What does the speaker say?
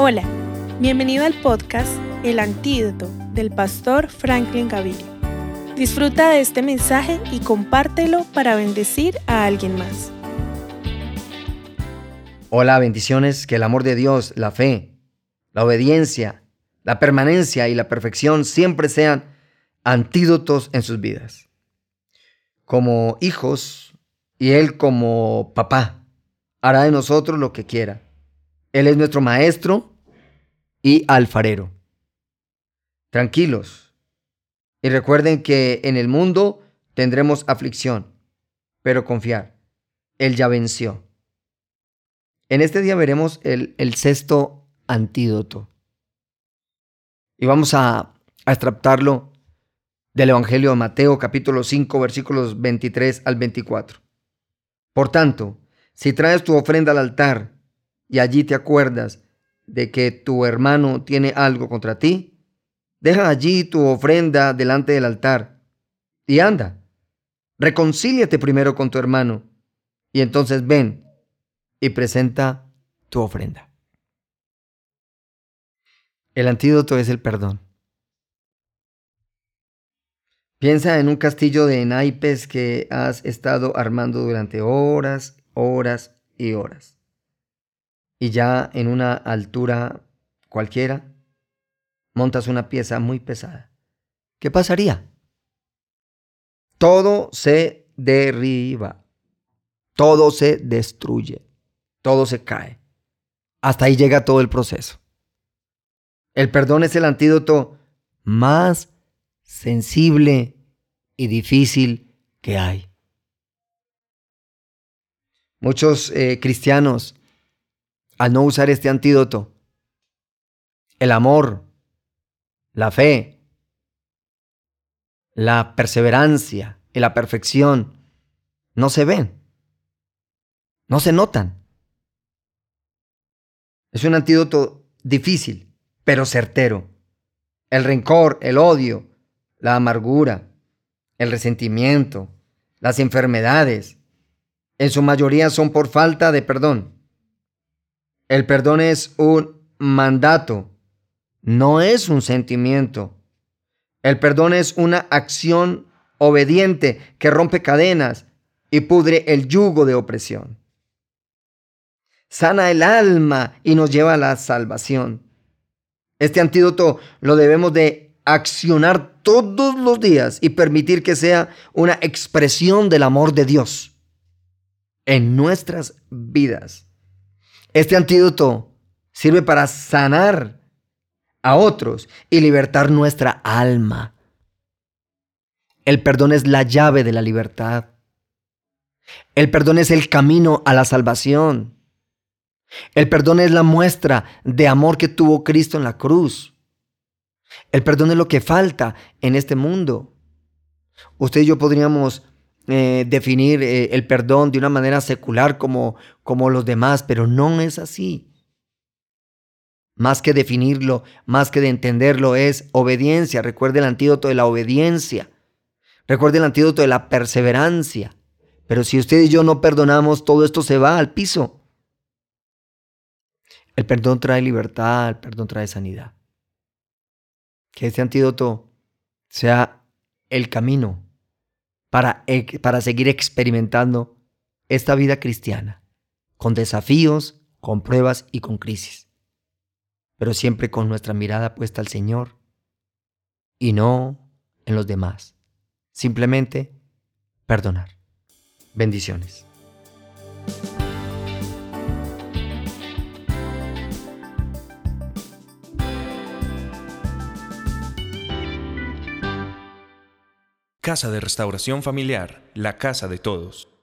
Hola, bienvenido al podcast El Antídoto del pastor Franklin Gaviria. Disfruta de este mensaje y compártelo para bendecir a alguien más. Hola, bendiciones, que el amor de Dios, la fe, la obediencia, la permanencia y la perfección siempre sean antídotos en sus vidas. Como hijos y Él como papá hará de nosotros lo que quiera. Él es nuestro maestro y alfarero. Tranquilos. Y recuerden que en el mundo tendremos aflicción, pero confiar. Él ya venció. En este día veremos el, sexto antídoto. Y vamos a, a del Evangelio de Mateo capítulo 5 versículos 23 al 24. Por tanto, si traes tu ofrenda al altar y allí te acuerdas de que tu hermano tiene algo contra ti, deja allí tu ofrenda delante del altar y anda. Reconcíliate primero con tu hermano y entonces ven y presenta tu ofrenda. El antídoto es el perdón. Piensa en un castillo de naipes que has estado armando durante horas, horas y horas y ya en una altura cualquiera, montas una pieza muy pesada. ¿Qué pasaría? Todo se derriba, todo se destruye, todo se cae. Hasta ahí llega todo el proceso. El perdón es el antídoto más sensible y difícil que hay. Muchos eh, cristianos al no usar este antídoto. El amor, la fe, la perseverancia y la perfección no se ven, no se notan. Es un antídoto difícil, pero certero. El rencor, el odio, la amargura, el resentimiento, las enfermedades, en su mayoría son por falta de perdón. El perdón es un mandato, no es un sentimiento. El perdón es una acción obediente que rompe cadenas y pudre el yugo de opresión. Sana el alma y nos lleva a la salvación. Este antídoto lo debemos de accionar todos los días y permitir que sea una expresión del amor de Dios en nuestras vidas. Este antídoto sirve para sanar a otros y libertar nuestra alma. El perdón es la llave de la libertad. El perdón es el camino a la salvación. El perdón es la muestra de amor que tuvo Cristo en la cruz. El perdón es lo que falta en este mundo. Usted y yo podríamos eh, definir eh, el perdón de una manera secular como, como los demás, pero no es así. Más que definirlo, más que de entenderlo, es obediencia. Recuerde el antídoto de la obediencia. Recuerde el antídoto de la perseverancia. Pero si usted y yo no perdonamos, todo esto se va al piso. El perdón trae libertad, el perdón trae sanidad. Que este antídoto sea el camino para, para seguir experimentando esta vida cristiana, con desafíos, con pruebas y con crisis, pero siempre con nuestra mirada puesta al Señor y no en los demás. Simplemente perdonar. Bendiciones. Casa de Restauración Familiar, la casa de todos.